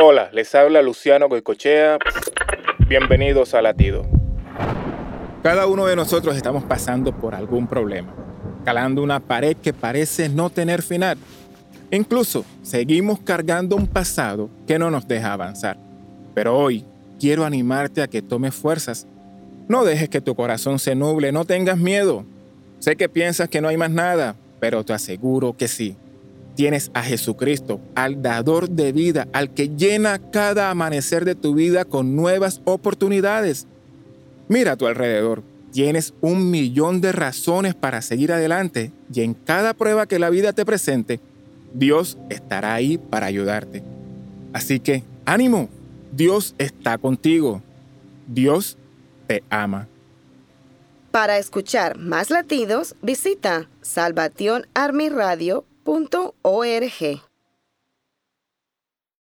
Hola, les habla Luciano Goicochea. Bienvenidos a Latido. Cada uno de nosotros estamos pasando por algún problema, calando una pared que parece no tener final. Incluso seguimos cargando un pasado que no nos deja avanzar. Pero hoy quiero animarte a que tomes fuerzas. No dejes que tu corazón se nuble, no tengas miedo. Sé que piensas que no hay más nada, pero te aseguro que sí tienes a Jesucristo, al dador de vida, al que llena cada amanecer de tu vida con nuevas oportunidades. Mira a tu alrededor, tienes un millón de razones para seguir adelante y en cada prueba que la vida te presente, Dios estará ahí para ayudarte. Así que, ánimo, Dios está contigo. Dios te ama. Para escuchar más latidos, visita salvationarmyradio.org.